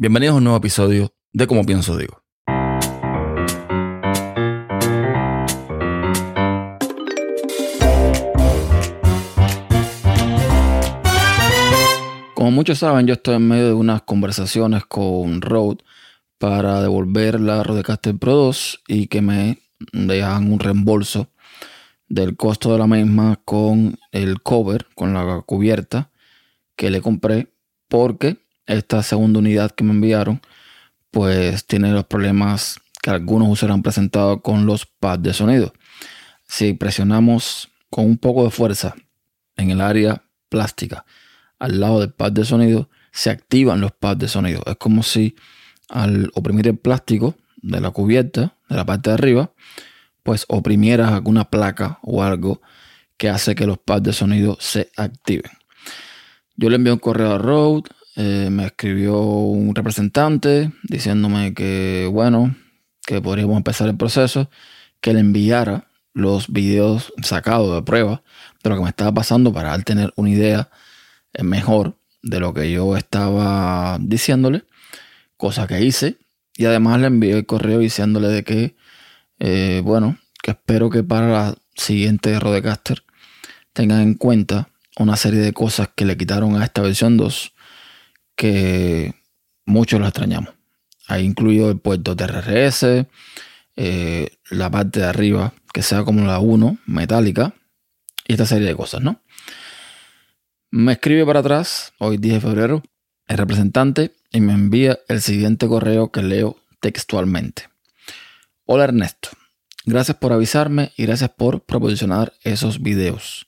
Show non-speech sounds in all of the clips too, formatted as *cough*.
Bienvenidos a un nuevo episodio de Como Pienso Digo. Como muchos saben, yo estoy en medio de unas conversaciones con Rode para devolver la Rodecaster Pro 2 y que me dejan un reembolso del costo de la misma con el cover, con la cubierta que le compré porque esta segunda unidad que me enviaron, pues tiene los problemas que algunos usuarios han presentado con los pads de sonido. Si presionamos con un poco de fuerza en el área plástica al lado del pad de sonido, se activan los pads de sonido. Es como si al oprimir el plástico de la cubierta, de la parte de arriba, pues oprimieras alguna placa o algo que hace que los pads de sonido se activen. Yo le envié un correo a Rode, eh, me escribió un representante diciéndome que, bueno, que podríamos empezar el proceso, que le enviara los videos sacados de prueba de lo que me estaba pasando para él tener una idea eh, mejor de lo que yo estaba diciéndole, cosa que hice. Y además le envié el correo diciéndole de que, eh, bueno, que espero que para la siguiente Rodecaster tengan en cuenta una serie de cosas que le quitaron a esta versión 2 que muchos lo extrañamos. Ahí incluido el puerto TRRS, eh, la parte de arriba que sea como la 1, metálica, y esta serie de cosas, ¿no? Me escribe para atrás, hoy 10 de febrero, el representante y me envía el siguiente correo que leo textualmente. Hola Ernesto, gracias por avisarme y gracias por proporcionar esos videos.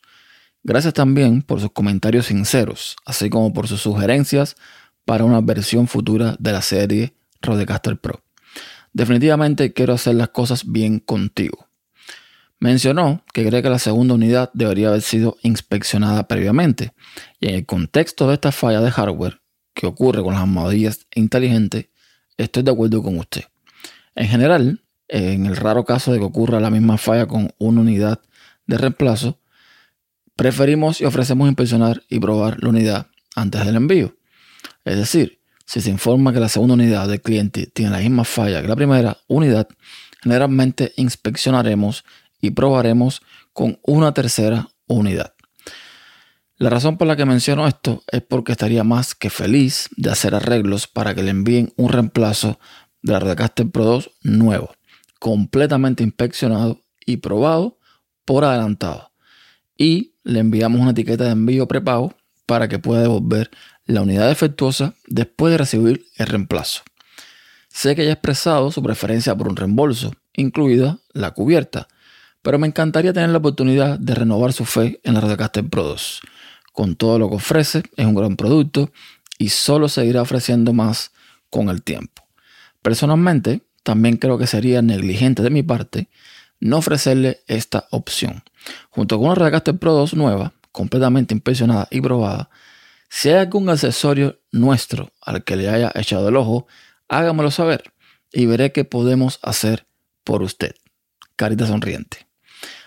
Gracias también por sus comentarios sinceros, así como por sus sugerencias para una versión futura de la serie Rodecaster Pro. Definitivamente quiero hacer las cosas bien contigo. Mencionó que cree que la segunda unidad debería haber sido inspeccionada previamente, y en el contexto de esta falla de hardware que ocurre con las almohadillas inteligentes, estoy de acuerdo con usted. En general, en el raro caso de que ocurra la misma falla con una unidad de reemplazo, preferimos y ofrecemos inspeccionar y probar la unidad antes del envío. Es decir, si se informa que la segunda unidad del cliente tiene la misma falla que la primera unidad, generalmente inspeccionaremos y probaremos con una tercera unidad. La razón por la que menciono esto es porque estaría más que feliz de hacer arreglos para que le envíen un reemplazo de la Rodecaster Pro 2 nuevo, completamente inspeccionado y probado por adelantado. Y le enviamos una etiqueta de envío prepago para que pueda devolver la unidad defectuosa después de recibir el reemplazo. Sé que haya expresado su preferencia por un reembolso, incluida la cubierta, pero me encantaría tener la oportunidad de renovar su fe en la Rodecaster Pro 2. Con todo lo que ofrece, es un gran producto y solo seguirá ofreciendo más con el tiempo. Personalmente, también creo que sería negligente de mi parte no ofrecerle esta opción. Junto con una Rodecaster Pro 2 nueva, completamente inspeccionada y probada, si hay algún accesorio nuestro al que le haya echado el ojo, hágamelo saber y veré qué podemos hacer por usted. Carita sonriente.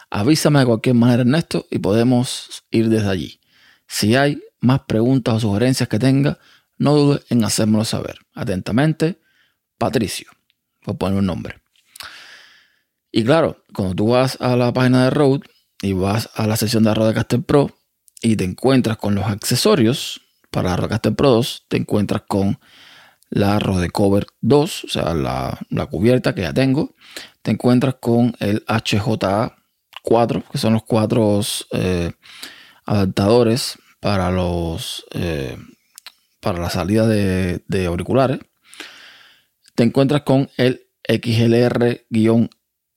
Avísame de cualquier manera, Ernesto, y podemos ir desde allí. Si hay más preguntas o sugerencias que tenga, no dude en hacérmelo saber. Atentamente, Patricio. Voy a poner un nombre. Y claro, cuando tú vas a la página de Rode y vas a la sección de Rodecaster Pro, y te encuentras con los accesorios para Rodecaster Pro 2, te encuentras con la Rode Cover 2, o sea, la, cubierta que ya tengo. Te encuentras con el HJA 4, que son los cuatro eh, adaptadores para los eh, para la salida de, de, auriculares. Te encuentras con el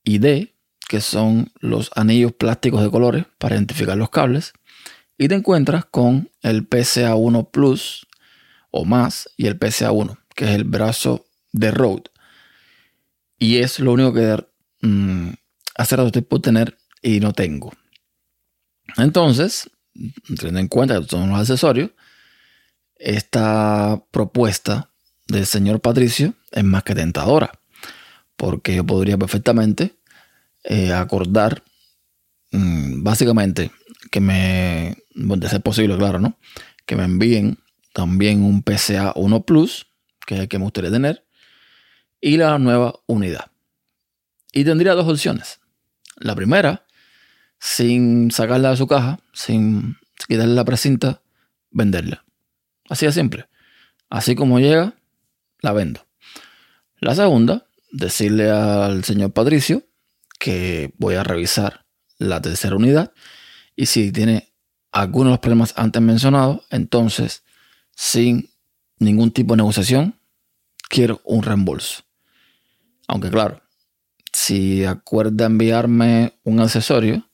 XLR-ID, que son los anillos plásticos de colores para identificar los cables y te encuentras con el PCA1 Plus o más y el PCA1, que es el brazo de Rode. Y es lo único que mm, hace rato tener y no tengo. Entonces, teniendo en cuenta que son los accesorios, esta propuesta del señor Patricio es más que tentadora, porque yo podría perfectamente eh, acordar mm, básicamente que me, de ser posible, claro, ¿no? Que me envíen también un PCA 1 Plus, que es el que me gustaría tener, y la nueva unidad. Y tendría dos opciones. La primera, sin sacarla de su caja, sin quitarle la precinta, venderla. Así de simple. Así como llega, la vendo. La segunda, decirle al señor Patricio que voy a revisar la tercera unidad y si tiene algunos de los problemas antes mencionados, entonces sin ningún tipo de negociación, quiero un reembolso. Aunque claro, si acuerda enviarme un accesorio,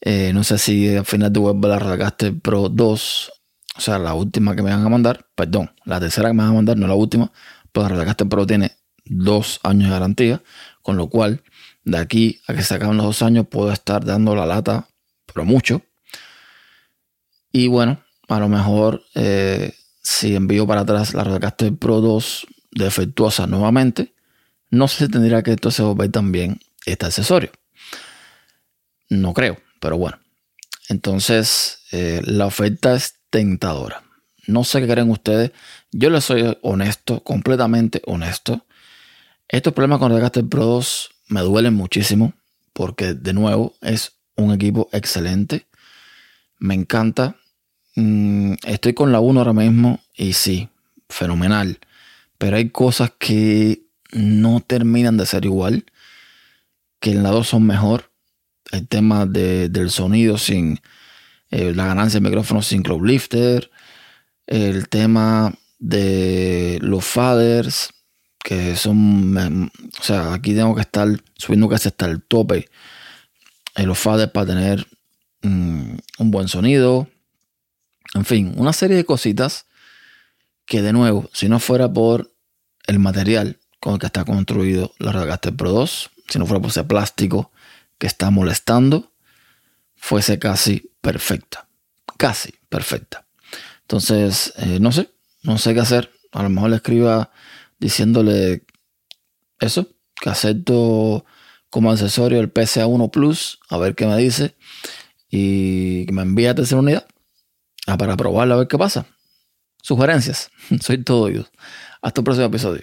eh, no sé si al final de web la Rodecaster Pro 2, o sea, la última que me van a mandar, perdón, la tercera que me van a mandar, no la última, pues la Rodecaster Pro tiene dos años de garantía, con lo cual de aquí a que se acaben los dos años puedo estar dando la lata, pero mucho. Y bueno, a lo mejor eh, si envío para atrás la Rodecaster Pro 2 defectuosa nuevamente, no sé si tendría que entonces volver también este accesorio. No creo, pero bueno. Entonces, eh, la oferta es tentadora. No sé qué creen ustedes. Yo les soy honesto, completamente honesto. Estos problemas con Rodecaster Pro 2 me duelen muchísimo porque, de nuevo, es un equipo excelente. Me encanta. Mm, estoy con la 1 ahora mismo y sí, fenomenal. Pero hay cosas que no terminan de ser igual, que en la 2 son mejor. El tema del sonido sin eh, la ganancia del micrófono sin club lifter, el tema de los faders, que son, o sea, aquí tengo que estar subiendo casi hasta el tope en los faders para tener mm, un buen sonido. En fin, una serie de cositas que de nuevo, si no fuera por el material con el que está construido la Rodecaster Pro 2, si no fuera por ese plástico que está molestando, fuese casi perfecta. Casi perfecta. Entonces, eh, no sé, no sé qué hacer. A lo mejor le escriba diciéndole eso, que acepto como accesorio el PSA1 Plus, a ver qué me dice, y que me envíe a tercera unidad para probarlo a ver qué pasa. Sugerencias, *laughs* soy todo oído. Hasta el próximo episodio.